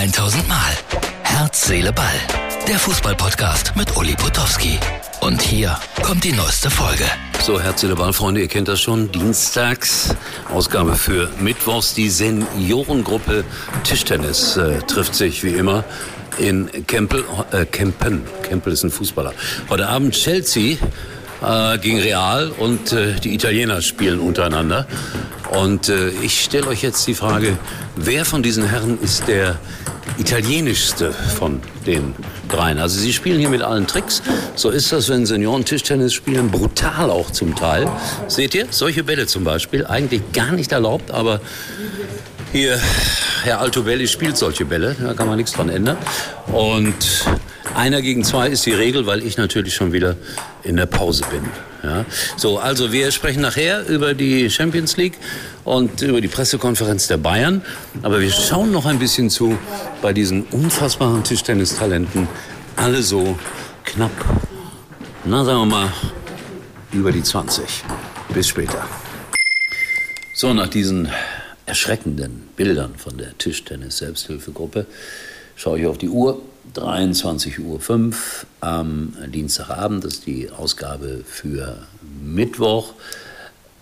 1000 Mal. Herz, Seele, Ball. Der Fußballpodcast mit Uli Potowski. Und hier kommt die neueste Folge. So, Herz, Seele, Ball, Freunde, ihr kennt das schon. Dienstags, Ausgabe für Mittwochs. Die Seniorengruppe Tischtennis äh, trifft sich wie immer in Kempel, äh, Kempen. Kempel ist ein Fußballer. Heute Abend Chelsea äh, gegen Real und äh, die Italiener spielen untereinander. Und äh, ich stelle euch jetzt die Frage, wer von diesen Herren ist der italienischste von den dreien? Also sie spielen hier mit allen Tricks. So ist das, wenn Senioren Tischtennis spielen, brutal auch zum Teil. Seht ihr, solche Bälle zum Beispiel, eigentlich gar nicht erlaubt, aber hier, Herr Altobelli spielt solche Bälle, da kann man nichts dran ändern. Und einer gegen zwei ist die Regel, weil ich natürlich schon wieder in der Pause bin. Ja. So, also wir sprechen nachher über die Champions League und über die Pressekonferenz der Bayern. Aber wir schauen noch ein bisschen zu bei diesen unfassbaren Tischtennistalenten. Alle so knapp, na sagen wir mal, über die 20. Bis später. So, nach diesen erschreckenden Bildern von der Tischtennis-Selbsthilfegruppe schaue ich auf die Uhr. 23.05 Uhr am Dienstagabend das ist die Ausgabe für Mittwoch.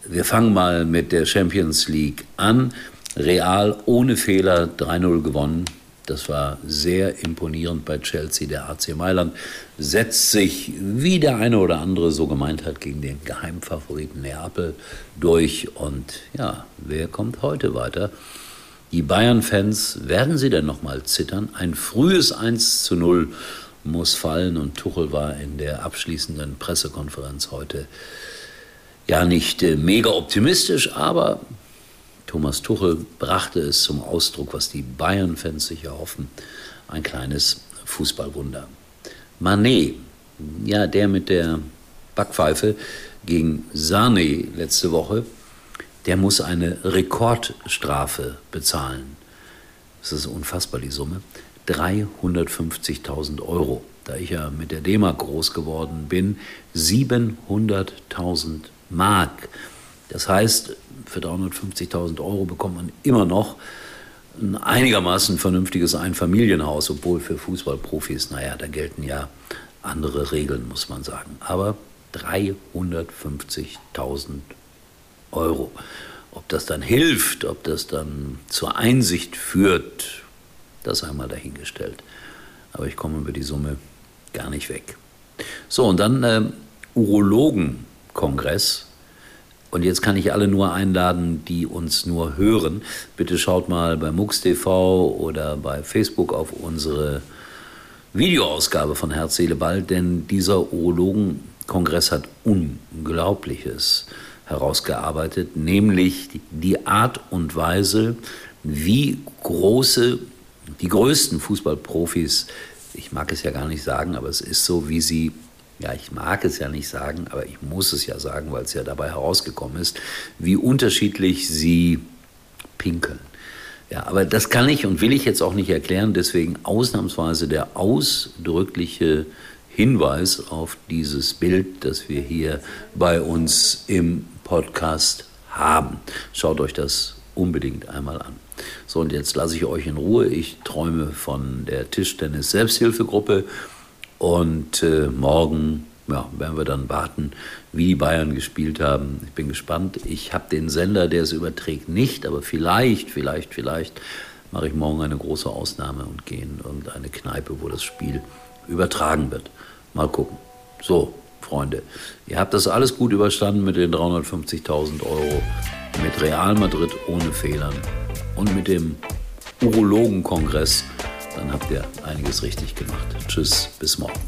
Wir fangen mal mit der Champions League an. Real ohne Fehler 3-0 gewonnen. Das war sehr imponierend bei Chelsea. Der AC Mailand setzt sich, wie der eine oder andere so gemeint hat, gegen den Geheimfavoriten Neapel durch. Und ja, wer kommt heute weiter? Die Bayern-Fans, werden sie denn nochmal zittern? Ein frühes 1 zu 0 muss fallen und Tuchel war in der abschließenden Pressekonferenz heute ja nicht äh, mega optimistisch, aber Thomas Tuchel brachte es zum Ausdruck, was die Bayern-Fans sich erhoffen, ein kleines Fußballwunder. Manet, ja, der mit der Backpfeife gegen Sane letzte Woche, der muss eine Rekordstrafe bezahlen. Das ist unfassbar, die Summe. 350.000 Euro. Da ich ja mit der D-Mark groß geworden bin, 700.000 Mark. Das heißt, für 350.000 Euro bekommt man immer noch ein einigermaßen vernünftiges Einfamilienhaus, obwohl für Fußballprofis, naja, da gelten ja andere Regeln, muss man sagen. Aber 350.000 Euro. Ob das dann hilft, ob das dann zur Einsicht führt, das einmal dahingestellt. Aber ich komme über die Summe gar nicht weg. So, und dann äh, Urologenkongress. Und jetzt kann ich alle nur einladen, die uns nur hören. Bitte schaut mal bei MUX TV oder bei Facebook auf unsere Videoausgabe von Herz, Seele, Ball, denn dieser Urologenkongress hat Unglaubliches herausgearbeitet, nämlich die Art und Weise, wie große, die größten Fußballprofis, ich mag es ja gar nicht sagen, aber es ist so, wie sie, ja, ich mag es ja nicht sagen, aber ich muss es ja sagen, weil es ja dabei herausgekommen ist, wie unterschiedlich sie pinkeln. Ja, aber das kann ich und will ich jetzt auch nicht erklären, deswegen ausnahmsweise der ausdrückliche Hinweis auf dieses Bild, das wir hier bei uns im Podcast haben. Schaut euch das unbedingt einmal an. So, und jetzt lasse ich euch in Ruhe. Ich träume von der Tischtennis Selbsthilfegruppe und äh, morgen ja, werden wir dann warten, wie die Bayern gespielt haben. Ich bin gespannt. Ich habe den Sender, der es überträgt, nicht, aber vielleicht, vielleicht, vielleicht mache ich morgen eine große Ausnahme und gehe in irgendeine Kneipe, wo das Spiel übertragen wird. Mal gucken. So, Freunde. Ihr habt das alles gut überstanden mit den 350.000 Euro, mit Real Madrid ohne Fehlern und mit dem Urologenkongress. Dann habt ihr einiges richtig gemacht. Tschüss, bis morgen.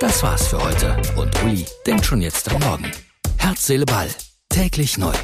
Das war's für heute und Uli denkt schon jetzt am Morgen. Herz, Seele, Ball. Täglich neu.